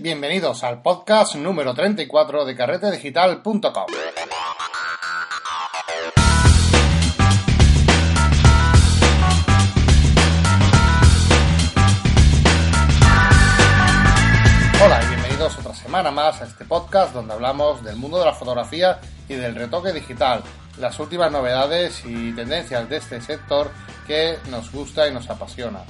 Bienvenidos al podcast número 34 de carretedigital.com. Hola y bienvenidos otra semana más a este podcast donde hablamos del mundo de la fotografía y del retoque digital, las últimas novedades y tendencias de este sector que nos gusta y nos apasiona.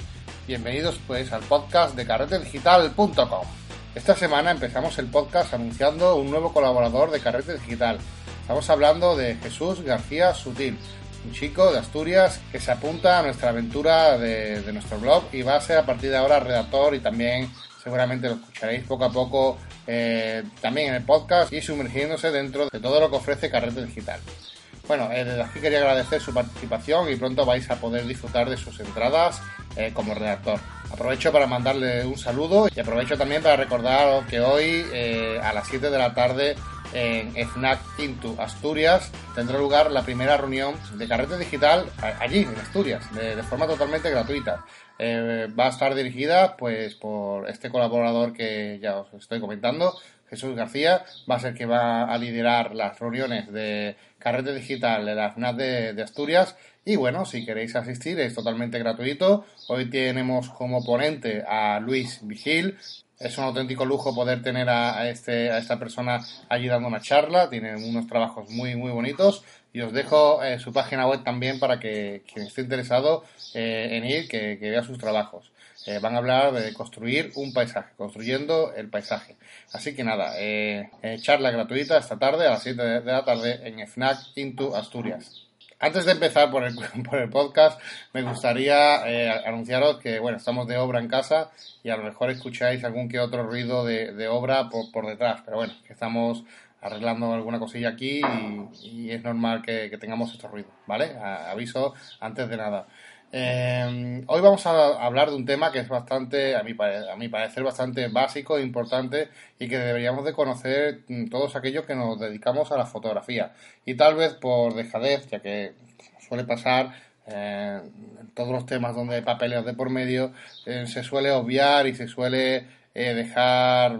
Bienvenidos pues al podcast de carretedigital.com. Esta semana empezamos el podcast anunciando un nuevo colaborador de Carrete Digital. Estamos hablando de Jesús García Sutil, un chico de Asturias que se apunta a nuestra aventura de, nuestro blog y va a ser a partir de ahora redactor y también seguramente lo escucharéis poco a poco eh, también en el podcast y sumergiéndose dentro de todo lo que ofrece Carrete Digital. Bueno, eh, desde aquí quería agradecer su participación y pronto vais a poder disfrutar de sus entradas eh, como redactor. Aprovecho para mandarle un saludo y aprovecho también para recordar que hoy eh, a las 7 de la tarde en FNAC Into Asturias tendrá lugar la primera reunión de carrete digital allí en Asturias de forma totalmente gratuita. Eh, va a estar dirigida pues por este colaborador que ya os estoy comentando, Jesús García, va a ser que va a liderar las reuniones de carrete digital de la FNAC de, de Asturias y bueno, si queréis asistir es totalmente gratuito. Hoy tenemos como ponente a Luis Vigil, es un auténtico lujo poder tener a, este, a esta persona allí dando una charla. Tiene unos trabajos muy, muy bonitos. Y os dejo eh, su página web también para que quien esté interesado eh, en ir, que, vea sus trabajos. Eh, van a hablar de construir un paisaje, construyendo el paisaje. Así que nada, charla gratuita esta tarde a las 7 de, de la tarde en FNAC Into Asturias. Antes de empezar por el, por el podcast, me gustaría eh, anunciaros que, bueno, estamos de obra en casa y a lo mejor escucháis algún que otro ruido de, de obra por, por, detrás, pero bueno, que estamos arreglando alguna cosilla aquí y, y es normal que, tengamos estos ruidos, ¿vale? Aviso antes de nada. Eh, hoy vamos a hablar de un tema que es bastante, a mi, parecer, bastante básico e importante y que deberíamos de conocer todos aquellos que nos dedicamos a la fotografía. Y tal vez por dejadez, ya que suele pasar eh, en todos los temas donde hay papeles de por medio, eh, se suele obviar y se suele eh, dejar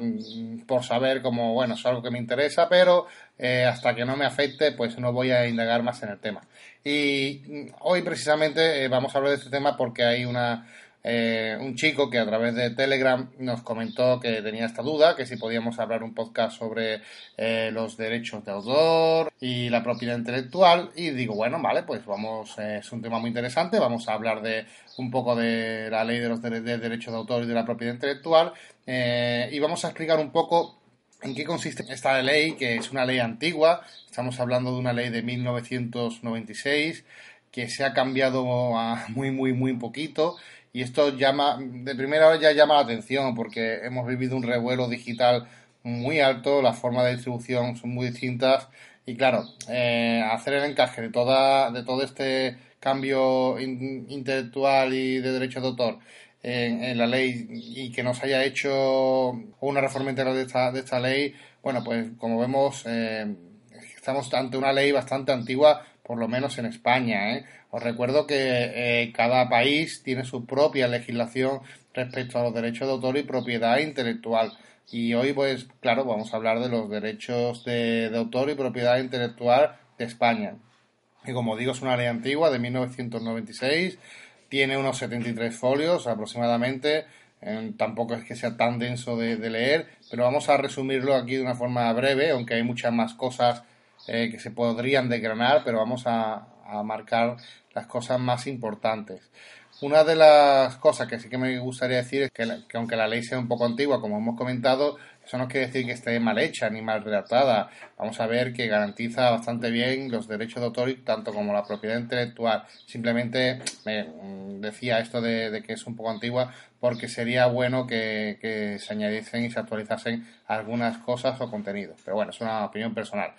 por saber como, bueno, es algo que me interesa, pero eh, hasta que no me afecte, pues no voy a indagar más en el tema. Y hoy precisamente eh, vamos a hablar de este tema porque hay una, eh, un chico que a través de Telegram nos comentó que tenía esta duda, que si podíamos hablar un podcast sobre eh, los derechos de autor y la propiedad intelectual. Y digo, bueno, vale, pues vamos, eh, es un tema muy interesante, vamos a hablar de un poco de la ley de los de, de derechos de autor y de la propiedad intelectual y vamos a explicar un poco ¿En qué consiste esta ley? Que es una ley antigua, estamos hablando de una ley de 1996 que se ha cambiado a muy, muy, muy poquito y esto llama, de primera hora ya llama la atención porque hemos vivido un revuelo digital muy alto, las formas de distribución son muy distintas y claro, eh, hacer el encaje de, toda, de todo este cambio in, intelectual y de derechos de autor en, la ley y que nos haya hecho una reforma integral de esta, de esta ley, bueno, pues como vemos, eh, estamos ante una ley bastante antigua, por lo menos en España. ¿eh? Os recuerdo que eh, cada país tiene su propia legislación respecto a los derechos de autor y propiedad intelectual. Y hoy, pues, claro, vamos a hablar de los derechos de, de autor y propiedad intelectual de España. Y como digo, es una ley antigua de 1996 tiene unos 73 folios aproximadamente. Tampoco es que sea tan denso de, de, leer, pero vamos a resumirlo aquí de una forma breve, aunque hay muchas más cosas eh, que se podrían desgranar, pero vamos a, a, marcar las cosas más importantes. Una de las cosas que sí que me gustaría decir es que, aunque la ley sea un poco antigua, como hemos comentado, eso no quiere decir que esté mal hecha ni mal redactada. Vamos a ver que garantiza bastante bien los derechos de autor, tanto como la propiedad intelectual. Simplemente me decía esto de, de que es un poco antigua porque sería bueno que, que, se añadiesen y se actualizasen algunas cosas o contenidos. Pero bueno, es una opinión personal.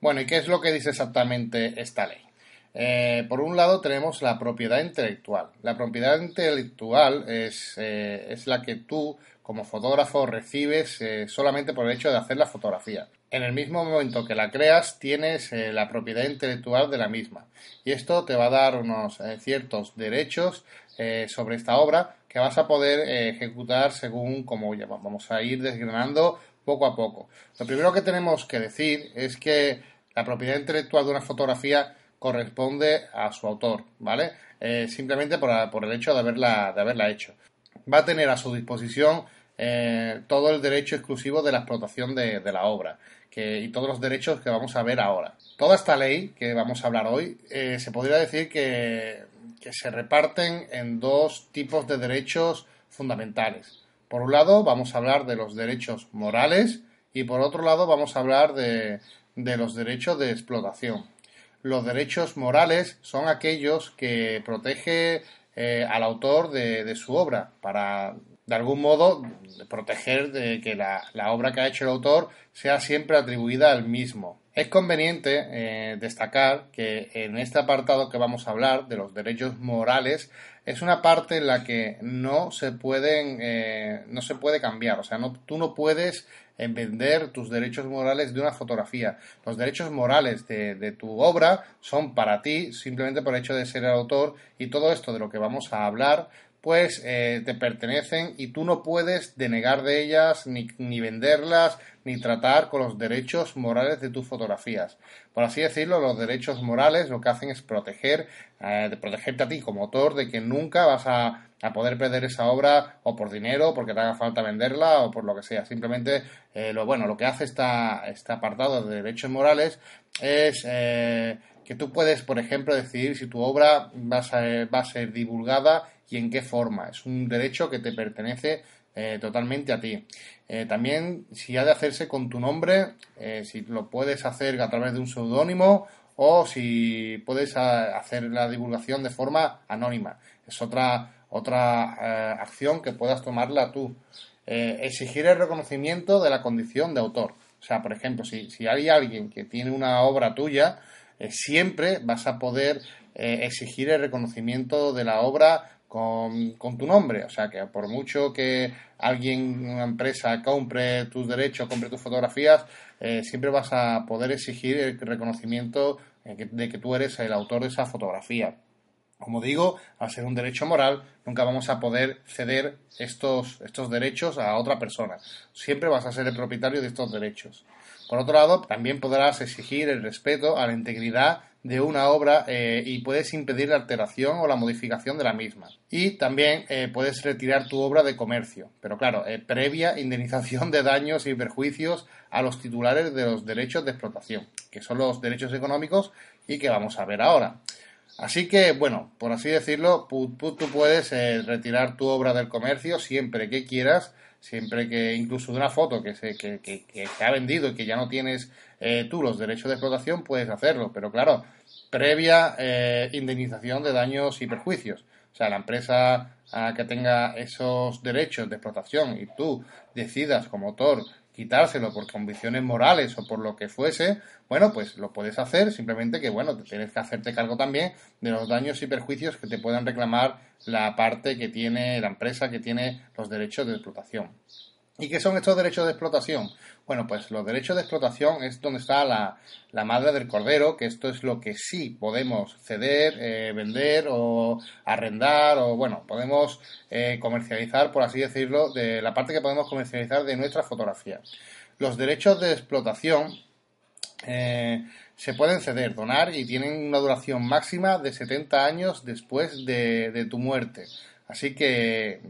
Bueno, ¿y qué es lo que dice exactamente esta ley? Eh, por un lado tenemos la propiedad intelectual. La propiedad intelectual es, eh, la que tú como fotógrafo recibes eh, solamente por el hecho de hacer la fotografía. En el mismo momento que la creas tienes la propiedad intelectual de la misma y esto te va a dar unos ciertos derechos sobre esta obra que vas a poder ejecutar según como vamos a ir desgranando poco a poco. Lo primero que tenemos que decir es que la propiedad intelectual de una fotografía corresponde a su autor, ¿vale? Eh, simplemente por, el hecho de haberla, de haberla hecho. Va a tener a su disposición todo el derecho exclusivo de la explotación de, la obra y todos los derechos que vamos a ver ahora. Toda esta ley que vamos a hablar hoy se podría decir que se reparten en dos tipos de derechos fundamentales. Por un lado, vamos a hablar de los derechos morales y por otro lado, vamos a hablar de, los derechos de explotación. Los derechos morales son aquellos que protege eh, al autor de, su obra para, de algún modo, proteger de que la, la obra que ha hecho el autor sea siempre atribuida al mismo. Es conveniente eh, destacar que en este apartado que vamos a hablar de los derechos morales es una parte en la que no se pueden eh, no se puede cambiar, o sea, no, tú no puedes eh, vender tus derechos morales de una fotografía. Los derechos morales de, de, tu obra son para ti simplemente por el hecho de ser el autor y todo esto de lo que vamos a hablar pues eh, te pertenecen y tú no puedes denegar de ellas ni, ni, venderlas ni tratar con los derechos morales de tus fotografías. Por así decirlo, los derechos morales lo que hacen es proteger, eh, protegerte a ti como autor de que nunca vas a, a, poder perder esa obra o por dinero, porque te haga falta venderla o por lo que sea. Simplemente, eh, lo bueno, lo que hace esta, este apartado de derechos morales es que tú puedes, por ejemplo, decidir si tu obra va a va a ser divulgada y en qué forma. Es un derecho que te pertenece eh, totalmente a ti. Eh, también si ha de hacerse con tu nombre, eh, si lo puedes hacer a través de un seudónimo o si puedes hacer la divulgación de forma anónima. Es otra, otra acción que puedas tomarla tú. exigir el reconocimiento de la condición de autor. O sea, por ejemplo, si, si hay alguien que tiene una obra tuya, siempre vas a poder exigir el reconocimiento de la obra con, tu nombre. O sea, que por mucho que alguien, una empresa, compre tus derechos, compre tus fotografías, eh, siempre vas a poder exigir el reconocimiento eh, de que tú eres el autor de esa fotografía. Como digo, al ser un derecho moral, nunca vamos a poder ceder estos, estos derechos a otra persona. Siempre vas a ser el propietario de estos derechos. Por otro lado, también podrás exigir el respeto a la integridad de una obra eh, y puedes impedir la alteración o la modificación de la misma. Y también eh, puedes retirar tu obra de comercio, pero claro, eh, previa indemnización de daños y perjuicios a los titulares de los derechos de explotación, que son los derechos económicos y que vamos a ver ahora. Así que, bueno, por así decirlo, tú puedes retirar tu obra del comercio siempre que quieras siempre que incluso de una foto que se, que, que, ha vendido y que ya no tienes eh, tú los derechos de explotación, puedes hacerlo, pero claro, previa eh, indemnización de daños y perjuicios. O sea, la empresa ah, que tenga esos derechos de explotación y tú decidas como autor quitárselo por convicciones morales o por lo que fuese, bueno, pues lo puedes hacer, simplemente que, bueno, tienes que hacerte cargo también de los daños y perjuicios que te puedan reclamar la parte que tiene la empresa que tiene los derechos de explotación. ¿Y qué son estos derechos de explotación? Bueno, pues los derechos de explotación es donde está la, madre del cordero, que esto es lo que sí podemos ceder, eh, vender o arrendar o, bueno, podemos eh, comercializar, por así decirlo, de la parte que podemos comercializar de nuestra fotografía. Los derechos de explotación eh, se pueden ceder, donar y tienen una duración máxima de 70 años después de, de tu muerte. Así que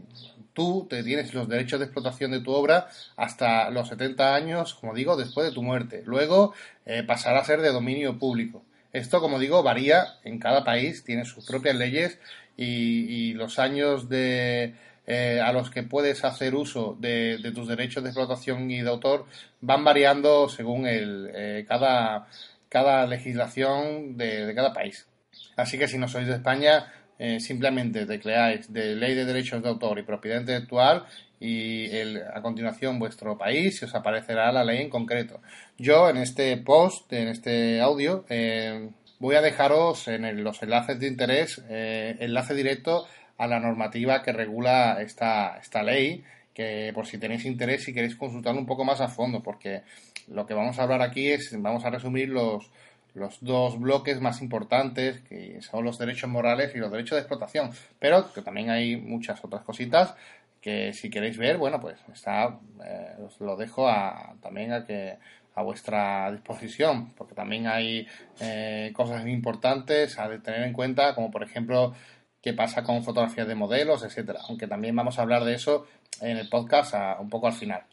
tú te tienes los derechos de explotación de tu obra hasta los 70 años, como digo, después de tu muerte. Luego eh, pasará a ser de dominio público. Esto, como digo, varía en cada país, tiene sus propias leyes y, los años de, eh, a los que puedes hacer uso de, tus derechos de explotación y de autor van variando según el, eh, cada, cada legislación de, de cada país. Así que si no sois de España, eh, simplemente tecleáis de Ley de Derechos de Autor y Propiedad Intelectual y a continuación vuestro país y os aparecerá la ley en concreto. Yo en este post, en este audio, eh, voy a dejaros en los enlaces de interés eh, enlace directo a la normativa que regula esta, esta ley que por si tenéis interés y queréis consultar un poco más a fondo porque lo que vamos a hablar aquí es vamos a resumir los los dos bloques más importantes, que son los derechos morales y los derechos de explotación, pero que también hay muchas otras cositas que si queréis ver, bueno, pues está, eh, os lo dejo a, también a que a vuestra disposición, porque también hay eh, cosas importantes a tener en cuenta, como por ejemplo qué pasa con fotografías de modelos, etcétera. Aunque también vamos a hablar de eso en el podcast un poco al final.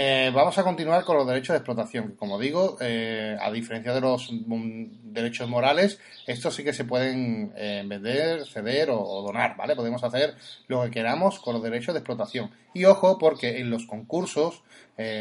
Eh, vamos a continuar con los derechos de explotación, como digo, eh, a diferencia de los mm, derechos morales, estos sí que se pueden eh, vender, ceder o, donar, ¿vale? Podemos hacer lo que queramos con los derechos de explotación. Y ojo, porque en los concursos,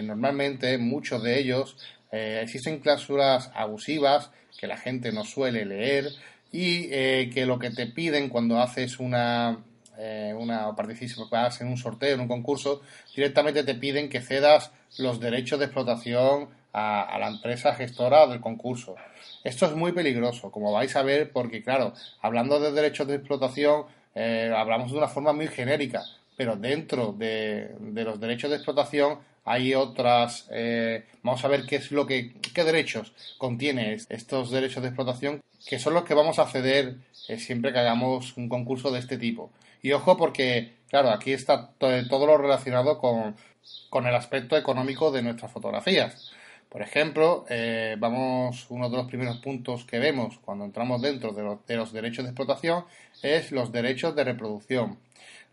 normalmente muchos de ellos existen cláusulas abusivas que la gente no suele leer y que lo que te piden cuando haces una eh, una, o participas en un sorteo, en un concurso, directamente te piden que cedas los derechos de explotación a, la empresa gestora del concurso. Esto es muy peligroso, como vais a ver, porque claro, hablando de derechos de explotación, eh, hablamos de una forma muy genérica, pero dentro de, los derechos de explotación hay otras. Eh, vamos a ver qué es lo que, qué derechos contiene estos derechos de explotación, que son los que vamos a ceder siempre que hagamos un concurso de este tipo. Y ojo porque, claro, aquí está todo lo relacionado con, el aspecto económico de nuestras fotografías. Por ejemplo, eh, vamos, uno de los primeros puntos que vemos cuando entramos dentro de, los derechos de explotación es los derechos de reproducción.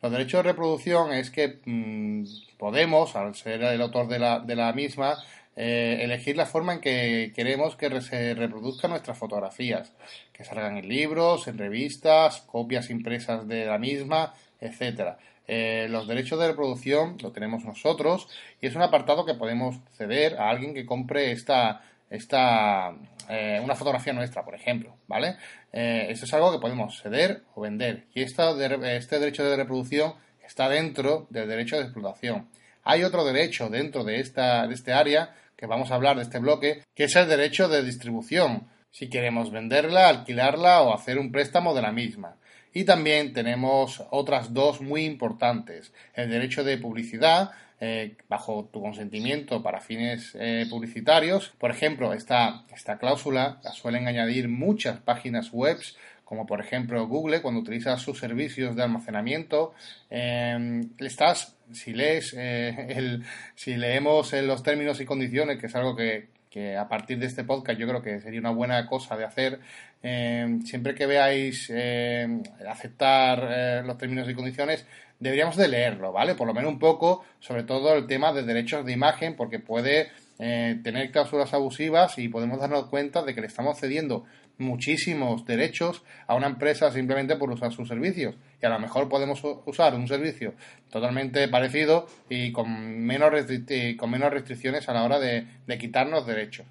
Los derechos de reproducción es que mm, podemos, al ser el autor de la, de la misma, eh, elegir la forma en que queremos que se reproduzcan nuestras fotografías, que salgan en libros, en revistas, copias impresas de la misma, etcétera. Eh, los derechos de reproducción lo tenemos nosotros y es un apartado que podemos ceder a alguien que compre esta, esta eh, una fotografía nuestra, por ejemplo, ¿vale? esto es algo que podemos ceder o vender y esta este derecho de reproducción está dentro del derecho de explotación. Hay otro derecho dentro de, esta, de este área que vamos a hablar de este bloque, que es el derecho de distribución, si queremos venderla, alquilarla o hacer un préstamo de la misma. Y también tenemos otras dos muy importantes, el derecho de publicidad, eh, bajo tu consentimiento para fines eh, publicitarios. Por ejemplo, esta, esta cláusula la suelen añadir muchas páginas web como por ejemplo Google, cuando utiliza sus servicios de almacenamiento, eh, estás, si lees, eh, el, si leemos los términos y condiciones, que es algo que, que, a partir de este podcast yo creo que sería una buena cosa de hacer, eh, siempre que veáis aceptar los términos y condiciones, deberíamos de leerlo, ¿vale? Por lo menos un poco, sobre todo el tema de derechos de imagen, porque puede tener cláusulas abusivas y podemos darnos cuenta de que le estamos cediendo muchísimos derechos a una empresa simplemente por usar sus servicios. Y a lo mejor podemos usar un servicio totalmente parecido y con menos, con menos restricciones a la hora de, de quitarnos derechos.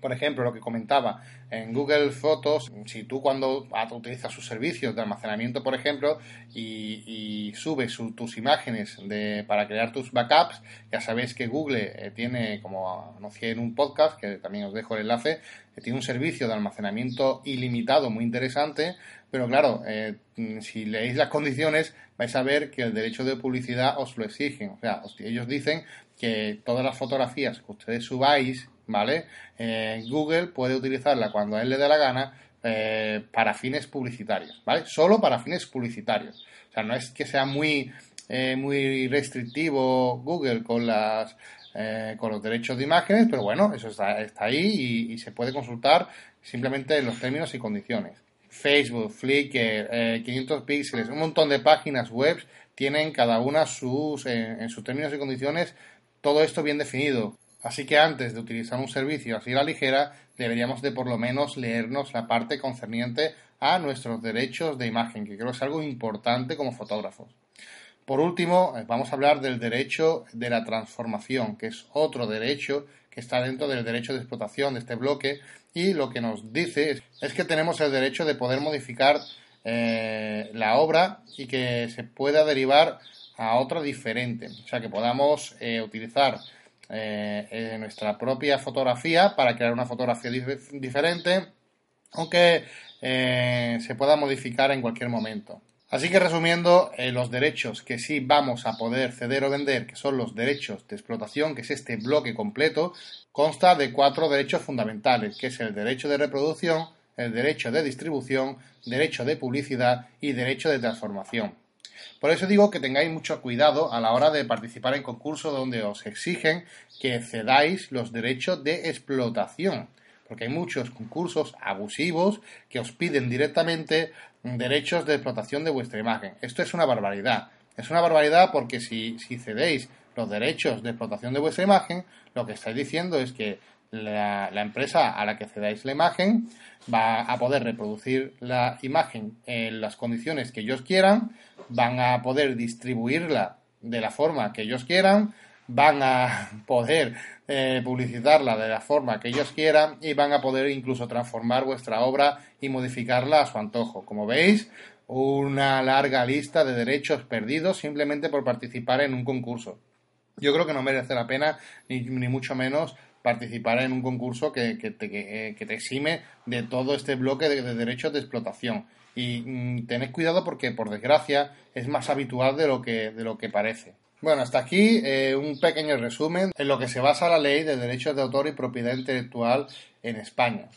Por ejemplo, lo que comentaba, en Google Fotos, si tú cuando utilizas sus servicios de almacenamiento, por ejemplo, y, subes tus imágenes de, para crear tus backups, ya sabéis que Google eh, tiene, como anuncié en un podcast, que también os dejo el enlace, eh, tiene un servicio de almacenamiento ilimitado muy interesante, pero claro, eh, si leéis las condiciones vais a ver que el derecho de publicidad os lo exigen. O sea, ellos dicen que todas las fotografías que ustedes subáis ¿vale? Eh, Google puede utilizarla cuando a él le dé la gana eh, para fines publicitarios, ¿vale? Solo para fines publicitarios. O sea, no es que sea muy, muy restrictivo Google con las con los derechos de imágenes, pero bueno, eso está, está ahí y, se puede consultar simplemente en los términos y condiciones. Facebook, Flickr, 500 píxeles, un montón de páginas web tienen cada una sus, en sus términos y condiciones todo esto bien definido. Así que antes de utilizar un servicio así a la ligera, deberíamos de por lo menos leernos la parte concerniente a nuestros derechos de imagen, que creo que es algo importante como fotógrafos. Por último, eh, vamos a hablar del derecho de la transformación, que es otro derecho que está dentro del derecho de explotación de este bloque y lo que nos dice es que tenemos el derecho de poder modificar eh, la obra y que se pueda derivar a otra diferente, o sea que podamos eh, utilizar eh, nuestra propia fotografía para crear una fotografía diferente, aunque se pueda modificar en cualquier momento. Así que resumiendo, eh, los derechos que sí vamos a poder ceder o vender, que son los derechos de explotación, que es este bloque completo, consta de cuatro derechos fundamentales, que es el derecho de reproducción, el derecho de distribución, derecho de publicidad y derecho de transformación. Por eso digo que tengáis mucho cuidado a la hora de participar en concursos donde os exigen que cedáis los derechos de explotación, porque hay muchos concursos abusivos que os piden directamente derechos de explotación de vuestra imagen. Esto es una barbaridad. Es una barbaridad porque si, si cedéis los derechos de explotación de vuestra imagen, lo que estáis diciendo es que la, empresa a la que cedáis la imagen va a poder reproducir la imagen en las condiciones que ellos quieran, van a poder distribuirla de la forma que ellos quieran, van a poder eh, publicitarla de la forma que ellos quieran y van a poder incluso transformar vuestra obra y modificarla a su antojo. Como veis, una larga lista de derechos perdidos simplemente por participar en un concurso. Yo creo que no merece la pena, ni, mucho menos, participar en un concurso que, que, te, eh, exime de todo este bloque de, derechos de explotación. Y mm, tened cuidado porque, por desgracia, es más habitual de lo que, de lo que parece. Bueno, hasta aquí eh, un pequeño resumen en lo que se basa la ley de derechos de autor y propiedad intelectual en España.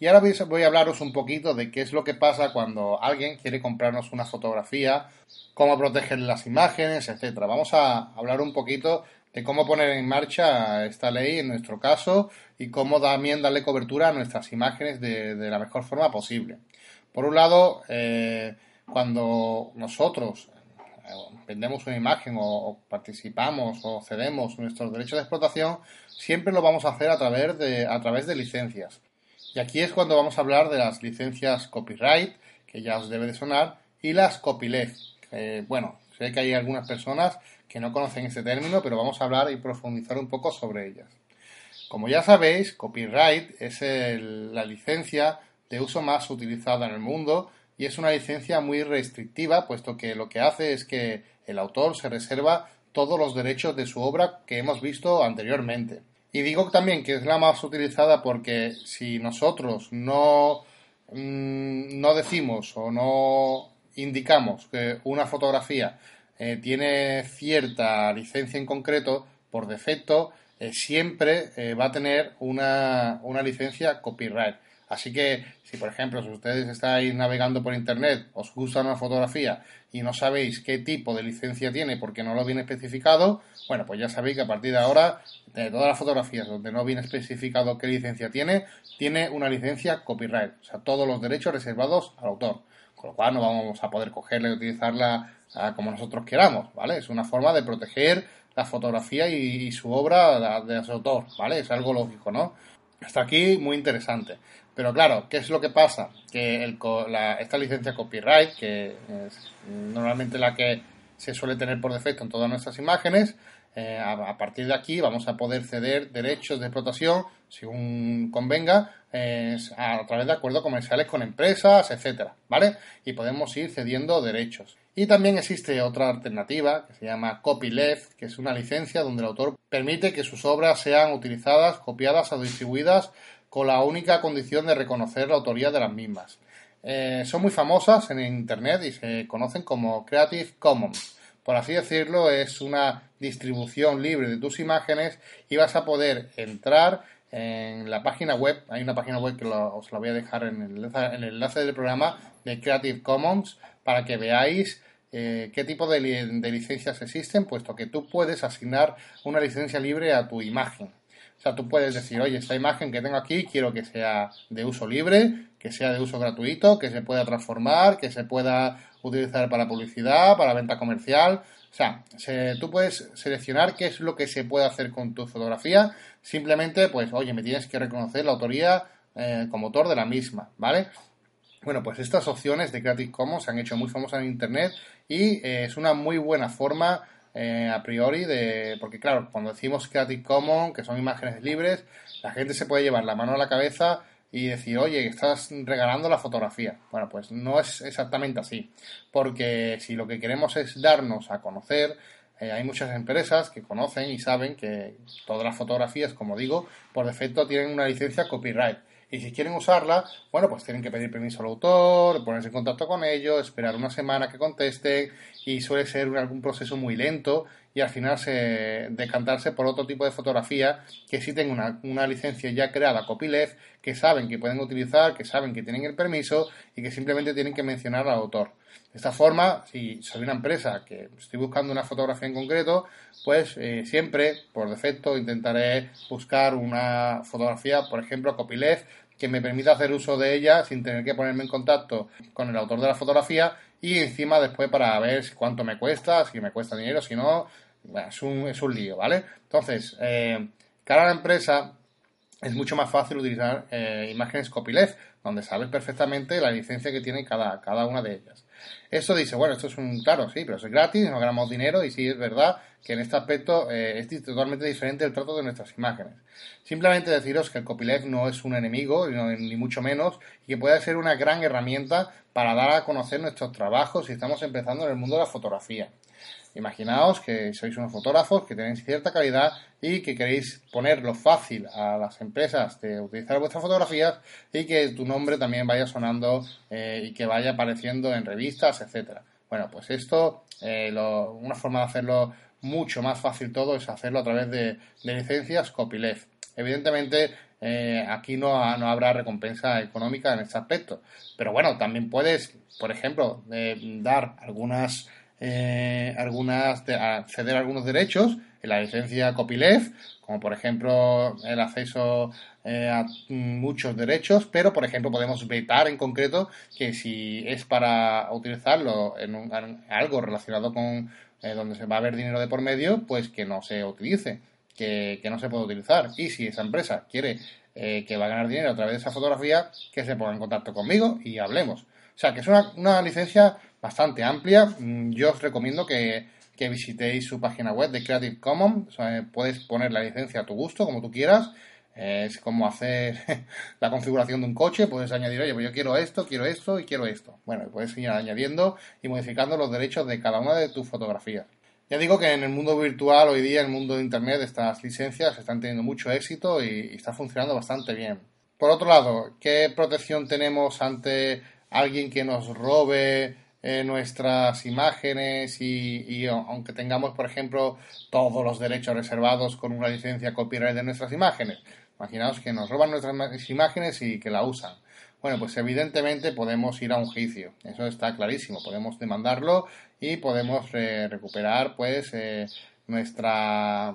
Y ahora voy a hablaros un poquito de qué es lo que pasa cuando alguien quiere comprarnos una fotografía, cómo proteger las imágenes, etcétera. Vamos a hablar un poquito de cómo poner en marcha esta ley en nuestro caso y cómo también darle cobertura a nuestras imágenes de, la mejor forma posible. Por un lado, eh, cuando nosotros vendemos una imagen o, participamos o cedemos nuestros derechos de explotación, siempre lo vamos a hacer a través de, a través de licencias. Y aquí es cuando vamos a hablar de las licencias copyright, que ya os debe de sonar, y las copyleft. bueno, sé que hay algunas personas que no conocen este término, pero vamos a hablar y profundizar un poco sobre ellas. Como ya sabéis, copyright es la licencia de uso más utilizada en el mundo y es una licencia muy restrictiva, puesto que lo que hace es que el autor se reserva todos los derechos de su obra que hemos visto anteriormente. Y digo también que es la más utilizada porque si nosotros no, mm, no decimos o no indicamos que una fotografía eh, tiene cierta licencia en concreto, por defecto, eh, siempre eh, va a tener una, una licencia copyright. Así que si, por ejemplo, si ustedes estáis navegando por Internet, os gusta una fotografía y no sabéis qué tipo de licencia tiene porque no lo viene especificado, bueno, pues ya sabéis que a partir de ahora, de todas las fotografías donde no viene especificado qué licencia tiene, tiene una licencia copyright, o sea, todos los derechos reservados al autor. Con lo cual no vamos a poder cogerla y utilizarla ah, como nosotros queramos, ¿vale? Es una forma de proteger la fotografía y, su obra de, de su autor, ¿vale? Es algo lógico, ¿no? Hasta aquí muy interesante. Pero claro, ¿qué es lo que pasa? Que esta licencia copyright, que es normalmente la que se suele tener por defecto en todas nuestras imágenes, eh, a, partir de aquí vamos a poder ceder derechos de explotación, según convenga, a, través de acuerdos comerciales con empresas, etcétera, ¿vale? Y podemos ir cediendo derechos. Y también existe otra alternativa que se llama copyleft, que es una licencia donde el autor permite que sus obras sean utilizadas, copiadas o distribuidas con la única condición de reconocer la autoría de las mismas. Eh, son muy famosas en Internet y se conocen como Creative Commons. Por así decirlo, es una distribución libre de tus imágenes y vas a poder entrar en la página web. Hay una página web que os la voy a dejar en el, enlace del programa de Creative Commons para que veáis eh, qué tipo de licencias existen, puesto que tú puedes asignar una licencia libre a tu imagen. O sea, tú puedes decir, oye, esta imagen que tengo aquí quiero que sea de uso libre, que sea de uso gratuito, que se pueda transformar, que se pueda utilizar para publicidad, para venta comercial. O sea, tú puedes seleccionar qué es lo que se puede hacer con tu fotografía. Simplemente, pues, oye, me tienes que reconocer la autoría eh, como autor de la misma, ¿vale? Bueno, pues estas opciones de Creative Commons se han hecho muy famosas en Internet y eh, es una muy buena forma eh, a priori de porque claro cuando decimos Creative Commons que son imágenes libres la gente se puede llevar la mano a la cabeza y decir oye estás regalando la fotografía bueno pues no es exactamente así porque si lo que queremos es darnos a conocer eh, hay muchas empresas que conocen y saben que todas las fotografías como digo por defecto tienen una licencia copyright Y si quieren usarla, bueno, pues tienen que pedir permiso al autor, ponerse en contacto con ellos, esperar una semana que contesten y suele ser algún proceso muy lento y al final se decantarse por otro tipo de fotografía que sí tenga una, una licencia ya creada, copyleft, que saben que pueden utilizar, que saben que tienen el permiso y que simplemente tienen que mencionar al autor. De esta forma, si soy una empresa que estoy buscando una fotografía en concreto, pues eh, siempre, por defecto, intentaré buscar una fotografía, por ejemplo, copyleft, que me permita hacer uso de ella sin tener que ponerme en contacto con el autor de la fotografía y encima después para ver cuánto me cuesta, si me cuesta dinero, si no, es, un, es un lío, ¿vale? Entonces, eh, cara a la empresa, es mucho más fácil utilizar eh, imágenes copyleft, donde sabes perfectamente la licencia que tiene cada, cada una de ellas. Esto dice, bueno, esto es un, claro, sí, pero es gratis, no ganamos dinero y sí es verdad que en este aspecto eh, es totalmente diferente el trato de nuestras imágenes. Simplemente deciros que el copyleft no es un enemigo, ni mucho menos, y que puede ser una gran herramienta para dar a conocer nuestros trabajos si estamos empezando en el mundo de la fotografía. Imaginaos que sois unos fotógrafos que tenéis cierta calidad y que queréis ponerlo fácil a las empresas de utilizar vuestras fotografías y que tu nombre también vaya sonando eh, y que vaya apareciendo en revistas, etcétera. Bueno, pues esto, eh, una forma de hacerlo mucho más fácil todo es hacerlo a través de, licencias copyleft. Evidentemente, eh, aquí no, no, habrá recompensa económica en este aspecto. Pero bueno, también puedes, por ejemplo, dar algunas eh, algunas, acceder a algunos derechos en la licencia copyleft, como por ejemplo el acceso eh, a muchos derechos, pero por ejemplo podemos vetar en concreto que si es para utilizarlo en, algo relacionado con eh, donde se va a haber dinero de por medio, pues que no se utilice, que, no se puede utilizar. Y si esa empresa quiere que va a ganar dinero a través de esa fotografía, que se ponga en contacto conmigo y hablemos. O sea, que es una, una licencia bastante amplia. Mm, yo os recomiendo que, visitéis su página web de Creative Commons. puedes poner la licencia a tu gusto, como tú quieras. Es como hacer la configuración de un coche. Puedes añadir, oye, pues yo quiero esto, quiero esto y quiero esto. Bueno, puedes ir añadiendo y modificando los derechos de cada una de tus fotografías. Ya digo que en el mundo virtual hoy día, en el mundo de Internet, estas licencias están teniendo mucho éxito y, y está funcionando bastante bien. Por otro lado, ¿qué protección tenemos ante alguien que nos robe eh, nuestras imágenes y, aunque tengamos, por ejemplo, todos los derechos reservados con una licencia copyright de nuestras imágenes. Imaginaos que nos roban nuestras imágenes y que la usan. Bueno, pues evidentemente podemos ir a un juicio, eso está clarísimo, podemos demandarlo y podemos eh, recuperar pues eh, nuestra,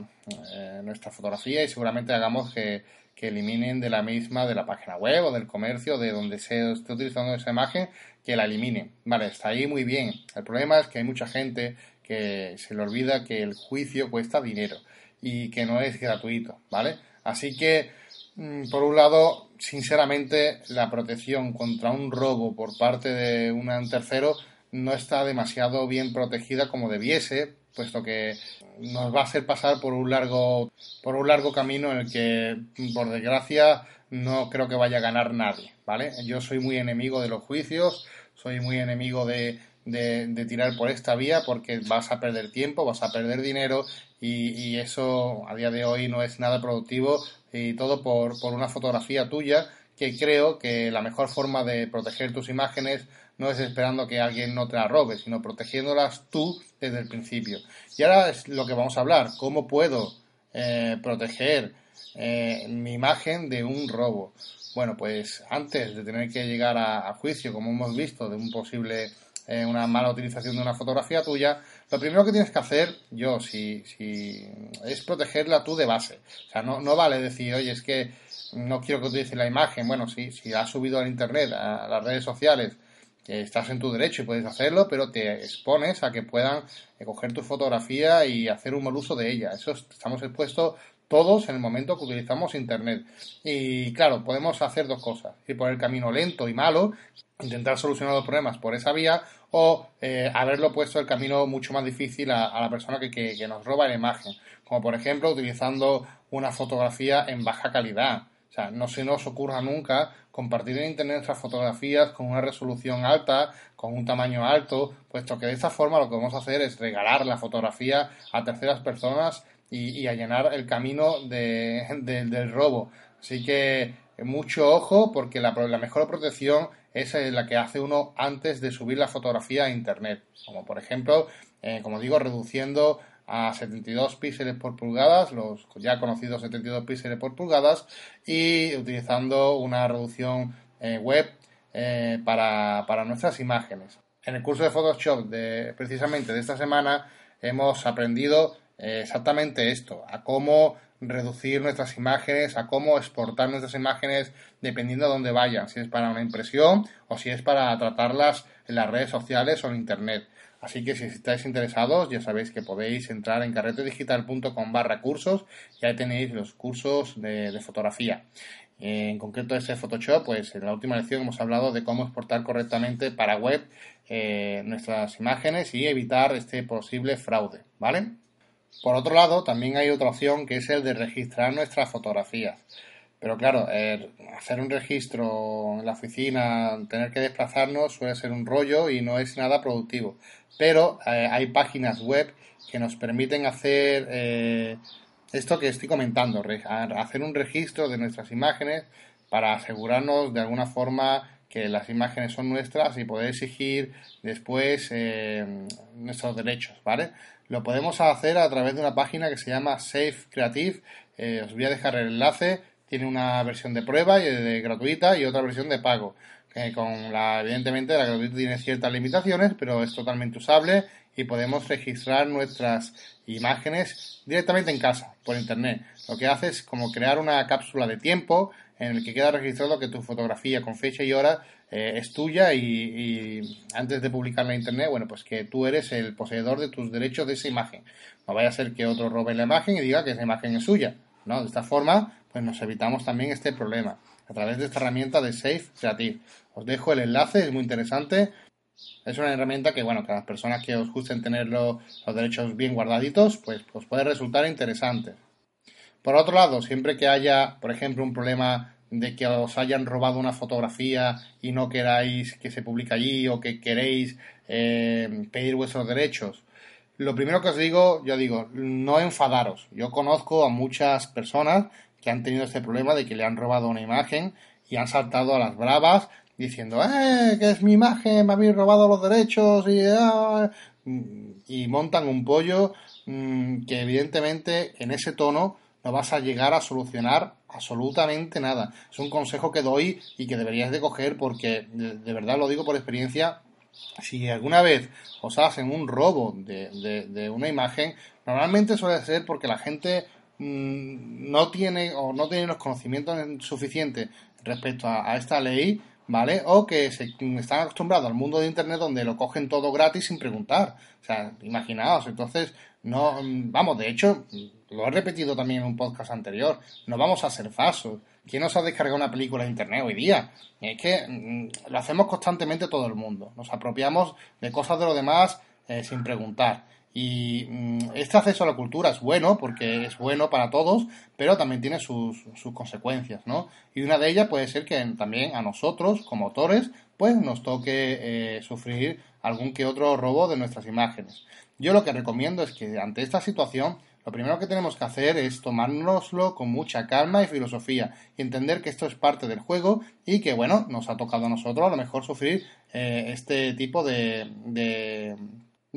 nuestra fotografía y seguramente hagamos que, que eliminen de la misma, de la página web o del comercio, de donde se esté utilizando esa imagen, que la eliminen. Vale, está ahí muy bien. El problema es que hay mucha gente que se le olvida que el juicio cuesta dinero y que no es gratuito, ¿vale? Así que, mm, por un lado, sinceramente, la protección contra un robo por parte de un tercero no está demasiado bien protegida como debiese, puesto que nos va a hacer pasar por un largo por un largo camino en el que por desgracia no creo que vaya a ganar nadie, ¿vale? Yo soy muy enemigo de los juicios, soy muy enemigo de, de, tirar por esta vía porque vas a perder tiempo, vas a perder dinero y, y, eso a día de hoy no es nada productivo y todo por, por una fotografía tuya que creo que la mejor forma de proteger tus imágenes no es esperando que alguien no te la robe, sino protegiéndolas tú desde el principio. Y ahora es lo que vamos a hablar, cómo puedo eh, proteger eh, mi imagen de un robo. Bueno, pues antes de tener que llegar a, juicio, como hemos visto, de un posible, eh, una mala utilización de una fotografía tuya, lo primero que tienes que hacer, yo, si, si es protegerla tú de base. O sea, no, no vale decir, oye, es que no quiero que utilice la imagen. Bueno, sí, si has subido al internet, a las redes sociales, estás en tu derecho y puedes hacerlo, pero te expones a que puedan eh, coger tu fotografía y hacer un mal uso de ella. Eso estamos expuestos todos en el momento que utilizamos internet. Y claro, podemos hacer dos cosas, ir por el camino lento y malo, intentar solucionar los problemas por esa vía, o eh, haberlo puesto el camino mucho más difícil a, la persona que, que, nos roba la imagen, como por ejemplo utilizando una fotografía en baja calidad o sea, no se nos ocurra nunca compartir en Internet nuestras fotografías con una resolución alta, con un tamaño alto, puesto que de esta forma lo que vamos a hacer es regalar la fotografía a terceras personas y, y allanar el camino de, del robo. Así que mucho ojo porque la, mejor protección es la que hace uno antes de subir la fotografía a internet. Como por ejemplo, eh, como digo, reduciendo a 72 píxeles por pulgadas, los ya conocidos 72 píxeles por pulgadas, y utilizando una reducción eh, web para, para nuestras imágenes. En el curso de Photoshop de, precisamente de esta semana hemos aprendido exactamente esto, a cómo reducir nuestras imágenes, a cómo exportar nuestras imágenes dependiendo de dónde vayan, si es para una impresión o si es para tratarlas en las redes sociales o en Internet. Así que si estáis interesados, ya sabéis que podéis entrar en carretedigital.com barra cursos y ahí tenéis los cursos de, fotografía. En concreto ese Photoshop, pues en la última lección hemos hablado de cómo exportar correctamente para web eh, nuestras imágenes y evitar este posible fraude, ¿vale? Por otro lado, también hay otra opción que es el de registrar nuestras fotografías. Pero claro, hacer un registro en la oficina, tener que desplazarnos suele ser un rollo y no es nada productivo. Pero eh, hay páginas web que nos permiten hacer eh, esto que estoy comentando, hacer un registro de nuestras imágenes para asegurarnos de alguna forma que las imágenes son nuestras y poder exigir después eh, nuestros derechos, ¿vale? Lo podemos hacer a través de una página que se llama Safe Creative. Os voy a dejar el enlace. Tiene una versión de prueba y de gratuita y otra versión de pago. con la, evidentemente, la gratuita tiene ciertas limitaciones, pero es totalmente usable y podemos registrar nuestras imágenes directamente en casa, por internet. Lo que hace es como crear una cápsula de tiempo en el que queda registrado que tu fotografía con fecha y hora eh, es tuya y, antes de publicarla en internet, bueno, pues que tú eres el poseedor de tus derechos de esa imagen. No vaya a ser que otro robe la imagen y diga que esa imagen es suya, ¿no? De esta forma, pues nos evitamos también este problema a través de esta herramienta de Safe Creative. Os dejo el enlace, es muy interesante. Es una herramienta que, bueno, que a las personas que os gusten tener los, derechos bien guardaditos, pues os puede resultar interesante. Por otro lado, siempre que haya, por ejemplo, un problema de que os hayan robado una fotografía y no queráis que se publique allí o que queréis eh, pedir vuestros derechos. Lo primero que os digo, yo digo, no enfadaros. Yo conozco a muchas personas que han tenido este problema de que le han robado una imagen y han saltado a las bravas diciendo, ¡eh! que es mi imagen, me habéis robado los derechos y, ah", y montan un pollo mm, que evidentemente en ese tono no vas a llegar a solucionar absolutamente nada. Es un consejo que doy y que deberías de coger porque de, verdad lo digo por experiencia. Si alguna vez os hacen un robo de, una imagen, normalmente suele ser porque la gente no tiene o no tiene los conocimientos suficientes respecto a, a esta ley ¿vale? O que se están acostumbrados al mundo de Internet donde lo cogen todo gratis sin preguntar. O sea, imaginaos, entonces, no, vamos, de hecho, lo he repetido también en un podcast anterior, no vamos a ser falsos. ¿Quién nos ha descargado una película de Internet hoy día? Es que mm, lo hacemos constantemente todo el mundo. Nos apropiamos de cosas de los demás eh, sin preguntar. Y mm, este acceso a la cultura es bueno porque es bueno para todos, pero también tiene sus, sus, consecuencias, ¿no? Y una de ellas puede ser que también a nosotros, como autores, pues nos toque eh, sufrir algún que otro robo de nuestras imágenes. Yo lo que recomiendo es que ante esta situación lo primero que tenemos que hacer es tomárnoslo con mucha calma y filosofía y entender que esto es parte del juego y que, bueno, nos ha tocado a nosotros a lo mejor sufrir eh, este tipo de, de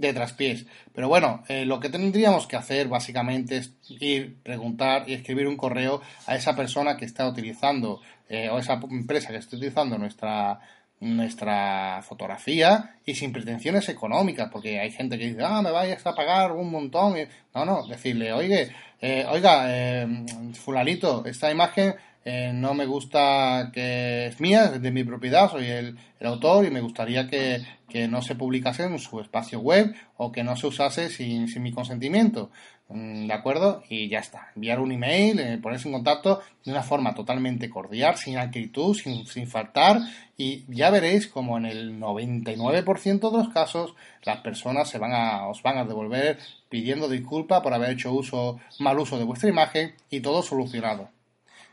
traspiés. Pero bueno, eh, lo que tendríamos que hacer básicamente es ir, preguntar y escribir un correo a esa persona que está utilizando eh, o esa empresa que está utilizando nuestra nuestra fotografía y sin pretensiones económicas, porque hay gente que dice, ah, me vayas a pagar un montón. No, no, decirle, oye, eh, oiga, fulanito, esta imagen eh, no me gusta que es mía, es de mi propiedad, soy el, autor y me gustaría que, no se publicase en su espacio web o que no se usase sin, mi consentimiento. Mm, ¿De acuerdo? Y ya está. Enviar un email, eh, ponerse en contacto de una forma totalmente cordial, sin acritud, sin, sin faltar. Y ya veréis como en el 99% de los casos las personas se van a, os van a devolver pidiendo disculpas por haber hecho uso, mal uso de vuestra imagen y todo solucionado.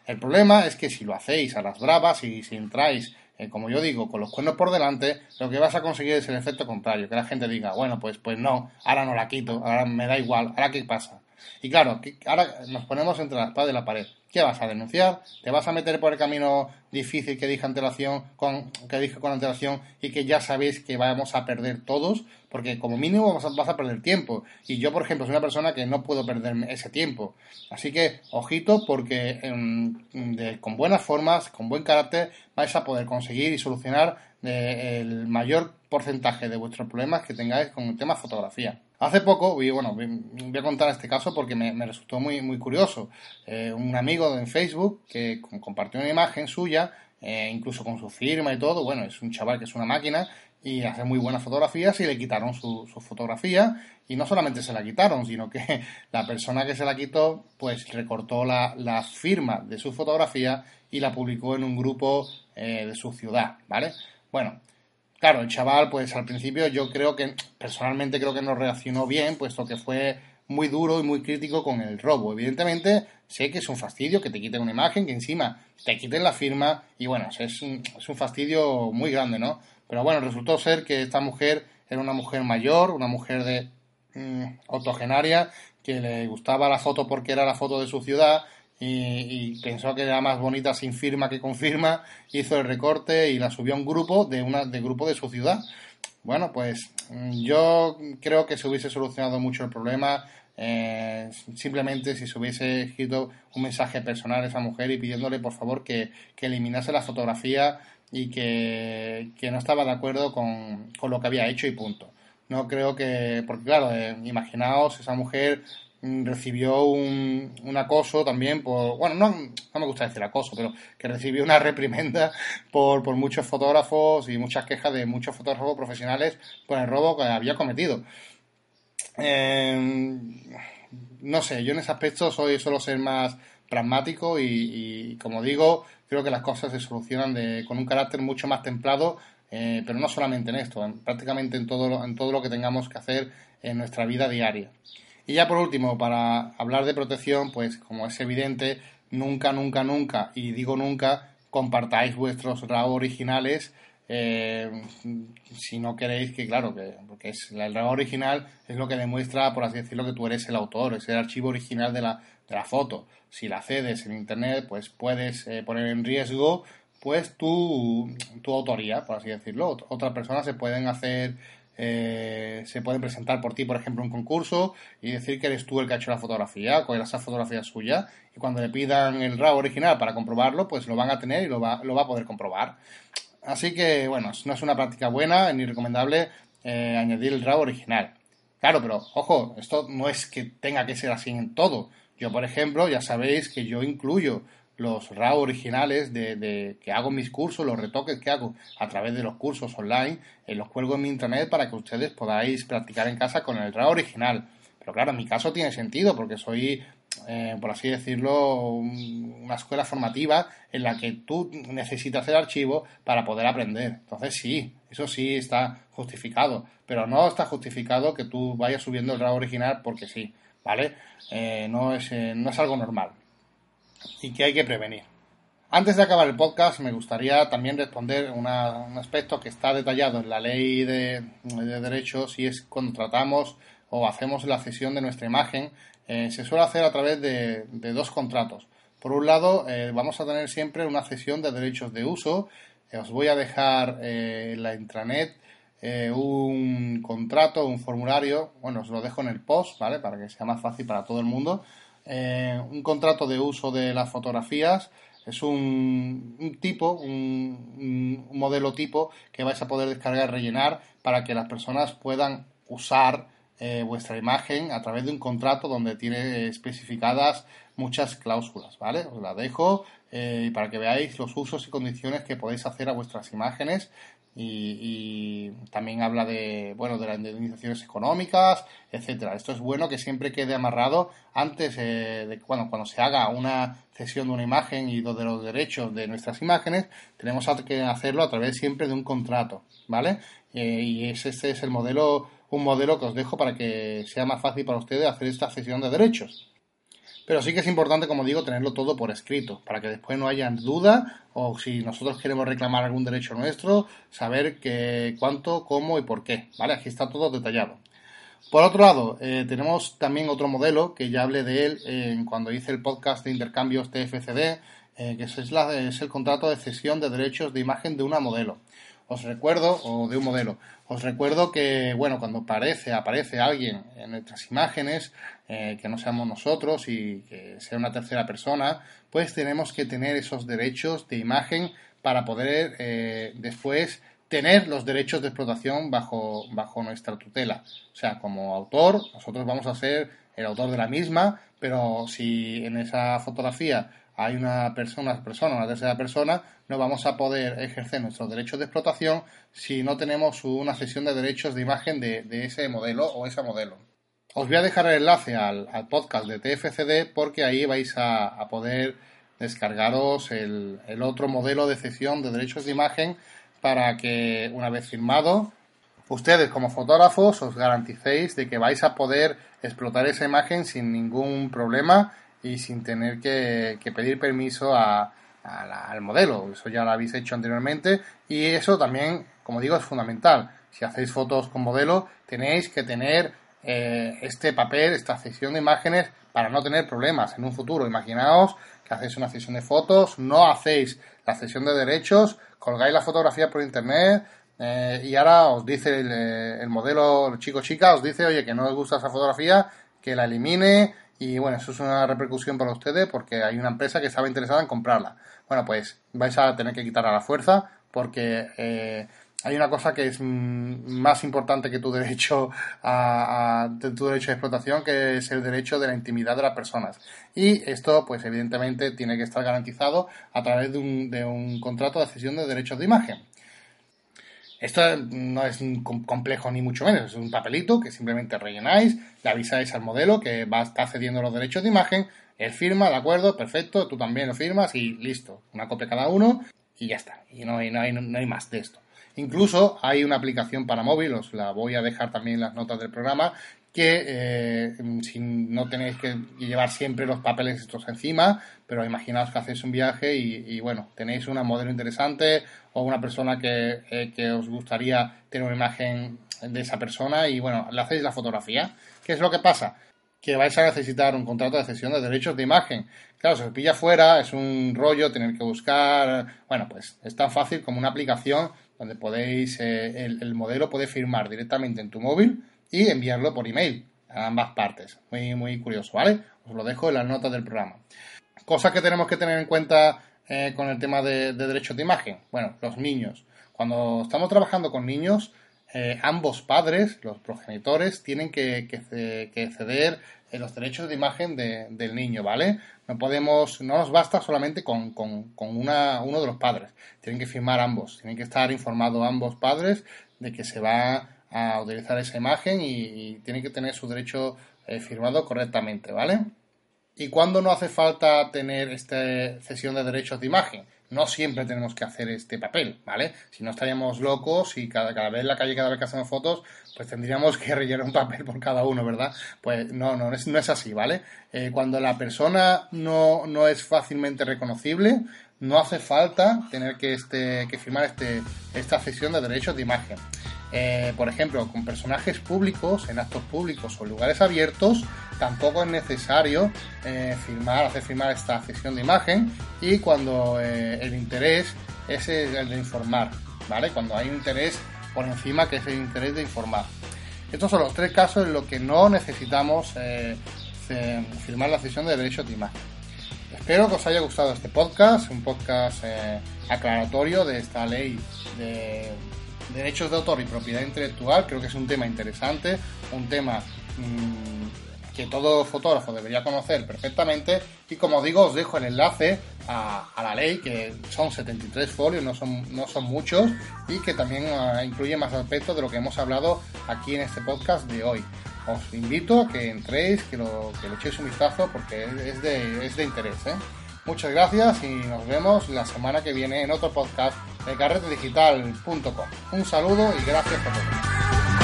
El problema es que si lo hacéis a las bravas y si entráis, eh, como yo digo, con los cuernos por delante, lo que vas a conseguir es el efecto contrario, que la gente diga, bueno, pues, pues no, ahora no la quito, ahora me da igual, ahora qué pasa. Y claro, ahora nos ponemos entre la espada y la pared. ¿Qué vas a denunciar? ¿Te vas a meter por el camino difícil que dije antelación, con, que dije con antelación y que ya sabéis que vamos a perder todos? Porque como mínimo vas a, perder tiempo. Y yo, por ejemplo, soy una persona que no puedo perder ese tiempo. Así que, ojito, porque em, con buenas formas, con buen carácter, vais a poder conseguir y solucionar eh, el mayor porcentaje de vuestros problemas que tengáis con el tema fotografía. Hace poco, y bueno, voy a contar este caso porque me, resultó muy, muy curioso. Eh, un amigo en Facebook que compartió una imagen suya, eh, incluso con su firma y todo, bueno, es un chaval que es una máquina y hace muy buenas fotografías y le quitaron su, fotografía y no solamente se la quitaron, sino que la persona que se la quitó pues recortó la, la firma de su fotografía y la publicó en un grupo eh, de su ciudad, ¿vale? Bueno, Claro, el chaval, pues al principio yo creo que, personalmente creo que no reaccionó bien, puesto que fue muy duro y muy crítico con el robo. Evidentemente, sé que es un fastidio que te quiten una imagen, que encima te quiten la firma, y bueno, es un, es un fastidio muy grande, ¿no? Pero bueno, resultó ser que esta mujer era una mujer mayor, una mujer de mm, autogenaria, que le gustaba la foto porque era la foto de su ciudad, y, pensó que era más bonita sin firma que con firma, hizo el recorte y la subió a un grupo de una de grupo de su ciudad. Bueno, pues mm, yo creo que se hubiese solucionado mucho el problema eh, simplemente si se hubiese escrito un mensaje personal a esa mujer y pidiéndole por favor que, eliminase la fotografía y que, no estaba de acuerdo con, con, lo que había hecho y punto. No creo que, porque claro, eh, imaginaos esa mujer recibió un, un, acoso también por, bueno, no, no me gusta decir acoso, pero que recibió una reprimenda por, por muchos fotógrafos y muchas quejas de muchos fotógrafos profesionales por el robo que había cometido. Em, no sé, yo en ese aspecto soy solo ser más pragmático y, como digo, creo que las cosas se solucionan de, con un carácter mucho más templado, eh, pero no solamente en esto, prácticamente en todo, en todo lo que tengamos que hacer en nuestra vida diaria. Y ya por último, para hablar de protección, pues como es evidente, nunca, nunca, nunca, y digo nunca, compartáis vuestros RAW originales eh, si no queréis que, claro, que, porque es, el RAW original es lo que demuestra, por así decirlo, que tú eres el autor, es el archivo original de la, de la foto. Si la cedes en Internet, pues puedes eh, poner en riesgo pues tu, tu autoría, por así decirlo. Otras personas se pueden hacer eh, se pueden presentar por ti, por ejemplo, un concurso y decir que eres tú el que ha hecho la fotografía, con esa fotografía suya, y cuando le pidan el RAW original para comprobarlo, pues lo van a tener y lo va, lo va a poder comprobar. Así que, bueno, no es una práctica buena ni recomendable eh, añadir el RAW original. Claro, pero ojo, esto no es que tenga que ser así en todo. Yo, por ejemplo, ya sabéis que yo incluyo los RAW originales de, que hago mis cursos, los retoques que hago a través de los cursos online, eh, los cuelgo en mi internet para que ustedes podáis practicar en casa con el RAW original. Pero claro, en mi caso tiene sentido porque soy, eh, por así decirlo, una escuela formativa en la que tú necesitas el archivo para poder aprender. Entonces sí, eso sí está justificado, pero no está justificado que tú vayas subiendo el RAW original porque sí, ¿vale? Eh, no, es, no es algo normal y que hay que prevenir. Antes de acabar el podcast, me gustaría también responder un aspecto que está detallado en la ley de, derechos y es cuando tratamos o hacemos la cesión de nuestra imagen, eh, se suele hacer a través de, dos contratos. Por un lado, eh, vamos a tener siempre una cesión de derechos de uso. Eh, os voy a dejar en la intranet un contrato, un formulario. Bueno, os lo dejo en el post, ¿vale? Para que sea más fácil para todo el mundo eh, un contrato de uso de las fotografías es un, tipo, un, modelo tipo que vais a poder descargar, rellenar para que las personas puedan usar eh, vuestra imagen a través de un contrato donde tiene especificadas muchas cláusulas, ¿vale? Os la dejo eh, para que veáis los usos y condiciones que podéis hacer a vuestras imágenes y, también habla de bueno de las indemnizaciones económicas etcétera. Esto es bueno que siempre quede amarrado antes eh, de bueno, cuando se haga una cesión de una imagen y de los derechos de nuestras imágenes tenemos que hacerlo a través siempre de un contrato vale eh, y ese, este es el modelo un modelo que os dejo para que sea más fácil para ustedes hacer esta cesión de derechos pero sí que es importante, como digo, tenerlo todo por escrito, para que después no haya duda o si nosotros queremos reclamar algún derecho nuestro, saber que, cuánto, cómo y por qué. ¿Vale? Aquí está todo detallado. Por otro lado, eh, tenemos también otro modelo que ya hablé de él eh, cuando hice el podcast de intercambios TFCD, eh, que es, el contrato de cesión de derechos de imagen de una modelo. Os recuerdo, o de un modelo, os recuerdo que, bueno, cuando aparece, aparece alguien en nuestras imágenes, que no seamos nosotros y que sea una tercera persona, pues tenemos que tener esos derechos de imagen para poder después tener los derechos de explotación bajo, bajo nuestra tutela. O sea, como autor, nosotros vamos a ser el autor de la misma, pero si en esa fotografía hay una persona, una persona, una tercera persona, no vamos a poder ejercer nuestros derechos de explotación si no tenemos una cesión de derechos de imagen de, ese modelo o esa modelo. Os voy a dejar el enlace al, podcast de TFCD porque ahí vais a, poder descargaros el, el, otro modelo de cesión de derechos de imagen para que una vez firmado, ustedes como fotógrafos os garanticéis de que vais a poder explotar esa imagen sin ningún problema y sin tener que, pedir permiso al modelo. Eso ya lo habéis hecho anteriormente y eso también, como digo, es fundamental. Si hacéis fotos con modelo, tenéis que tener eh, este papel, esta sesión de imágenes para no tener problemas en un futuro. Imaginaos que hacéis una sesión de fotos, no hacéis la cesión de derechos, colgáis la fotografía por internet eh, y ahora os dice eh, el, modelo, el chico chica, os dice, oye, que no os gusta esa fotografía, que la elimine y bueno, eso es una repercusión para ustedes porque hay una empresa que estaba interesada en comprarla. Bueno, pues vais a tener que quitarla a la fuerza porque eh, hay una cosa que es mm, más importante que tu derecho a, tu derecho de explotación, que es el derecho de la intimidad de las personas. Y esto, pues evidentemente, tiene que estar garantizado a través de un, de un contrato de cesión de derechos de imagen. Esto no es complejo ni mucho menos, es un papelito que simplemente rellenáis, le avisáis al modelo que va a estar cediendo los derechos de imagen, él firma, de acuerdo, perfecto, tú también lo firmas y listo, una copia cada uno y ya está, y no hay, no hay, no hay más de esto. Incluso hay una aplicación para móvil, os la voy a dejar también en las notas del programa, que eh, si no tenéis que llevar siempre los papeles estos encima, pero imaginaos que hacéis un viaje y, bueno, tenéis una modelo interesante o una persona que, eh, que, os gustaría tener una imagen de esa persona y bueno, le hacéis la fotografía. ¿Qué es lo que pasa? Que vais a necesitar un contrato de cesión de derechos de imagen. Claro, se pilla fuera, es un rollo tener que buscar. Bueno, pues es tan fácil como una aplicación donde podéis, eh, el, modelo puede firmar directamente en tu móvil y enviarlo por email a ambas partes. Muy, muy curioso, ¿vale? Os lo dejo en las notas del programa. Cosas que tenemos que tener en cuenta eh, con el tema de, derechos de imagen. Bueno, los niños. Cuando estamos trabajando con niños, eh, ambos padres, los progenitores, tienen que, que, ceder los derechos de imagen del niño, ¿vale? No podemos, no nos basta solamente con, una, uno de los padres. Tienen que firmar ambos. Tienen que estar informados ambos padres de que se va a utilizar esa imagen y, tienen que tener su derecho eh, firmado correctamente, ¿vale? ¿Y cuándo no hace falta tener esta cesión de derechos de imagen? no siempre tenemos que hacer este papel, ¿vale? Si no estaríamos locos y cada, cada vez en la calle, cada vez que hacemos fotos, pues tendríamos que rellenar un papel por cada uno, ¿verdad? Pues no, no, es, no es así, ¿vale? Eh, cuando la persona no, no es fácilmente reconocible, no hace falta tener que, este, que firmar este, esta cesión de derechos de imagen. Eh, por ejemplo, con personajes públicos, en actos públicos o lugares abiertos, tampoco es necesario eh, firmar, hacer firmar esta cesión de imagen y cuando eh, el interés es el de informar, ¿vale? Cuando hay un interés por encima que es el interés de informar. Estos son los tres casos en los que no necesitamos firmar la cesión de derechos de imagen. Espero que os haya gustado este podcast, un podcast aclaratorio de esta ley de derechos de autor y propiedad intelectual, creo que es un tema interesante, un tema mm, que todo fotógrafo debería conocer perfectamente y como digo os dejo el enlace a, la ley que son 73 folios, no son, no son muchos y que también ah, incluye más aspectos de lo que hemos hablado aquí en este podcast de hoy. Os invito a que entréis, que lo, que le echéis un vistazo porque es de, es de interés. ¿eh? Muchas gracias y nos vemos la semana que viene en otro podcast de carretedigital.com. Un saludo y gracias por todo.